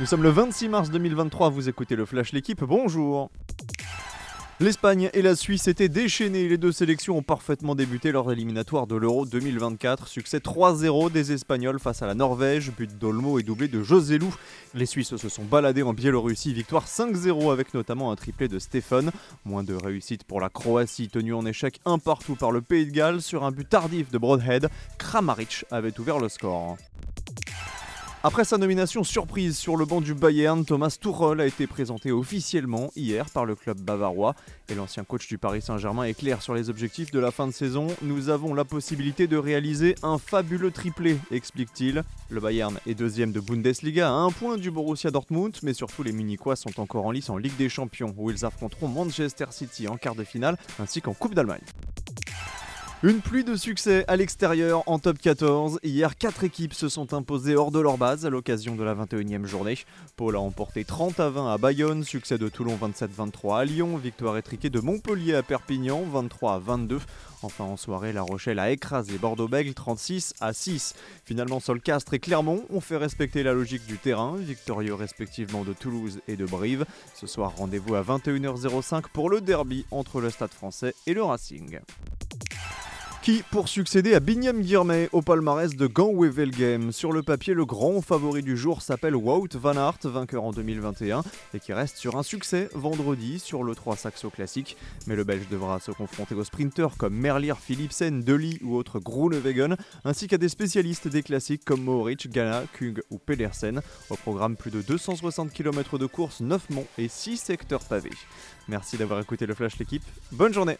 Nous sommes le 26 mars 2023, vous écoutez le Flash L'équipe, bonjour L'Espagne et la Suisse étaient déchaînées. Les deux sélections ont parfaitement débuté leur éliminatoire de l'Euro 2024. Succès 3-0 des Espagnols face à la Norvège. But d'Olmo et doublé de José Lou. Les Suisses se sont baladés en Biélorussie. Victoire 5-0 avec notamment un triplé de Stéphane. Moins de réussite pour la Croatie, tenue en échec un partout par le Pays de Galles sur un but tardif de Broadhead. Kramaric avait ouvert le score. Après sa nomination surprise sur le banc du Bayern, Thomas Tuchel a été présenté officiellement hier par le club bavarois. Et l'ancien coach du Paris Saint-Germain est clair sur les objectifs de la fin de saison. Nous avons la possibilité de réaliser un fabuleux triplé, explique-t-il. Le Bayern est deuxième de Bundesliga à un point du Borussia Dortmund, mais surtout les Munichois sont encore en lice en Ligue des Champions, où ils affronteront Manchester City en quart de finale, ainsi qu'en Coupe d'Allemagne. Une pluie de succès à l'extérieur en top 14. Hier, quatre équipes se sont imposées hors de leur base à l'occasion de la 21e journée. Paul a emporté 30 à 20 à Bayonne, succès de Toulon 27-23 à Lyon, victoire étriquée de Montpellier à Perpignan 23 à 22. Enfin en soirée, La Rochelle a écrasé Bordeaux-Bègles 36 à 6. Finalement, Solcastre et Clermont ont fait respecter la logique du terrain, victorieux respectivement de Toulouse et de Brive. Ce soir, rendez-vous à 21h05 pour le derby entre le Stade français et le Racing qui, pour succéder à Binyam Girmay au palmarès de Wevel Game, sur le papier, le grand favori du jour s'appelle Wout Van Aert, vainqueur en 2021, et qui reste sur un succès vendredi sur le 3 Saxo classique. Mais le Belge devra se confronter aux sprinteurs comme Merlier, Philipsen, Deli ou autres Groenewegen, ainsi qu'à des spécialistes des classiques comme Mohoric, Ghana, Kung ou Pedersen. Au programme, plus de 260 km de course, 9 monts et 6 secteurs pavés. Merci d'avoir écouté le Flash l'équipe. Bonne journée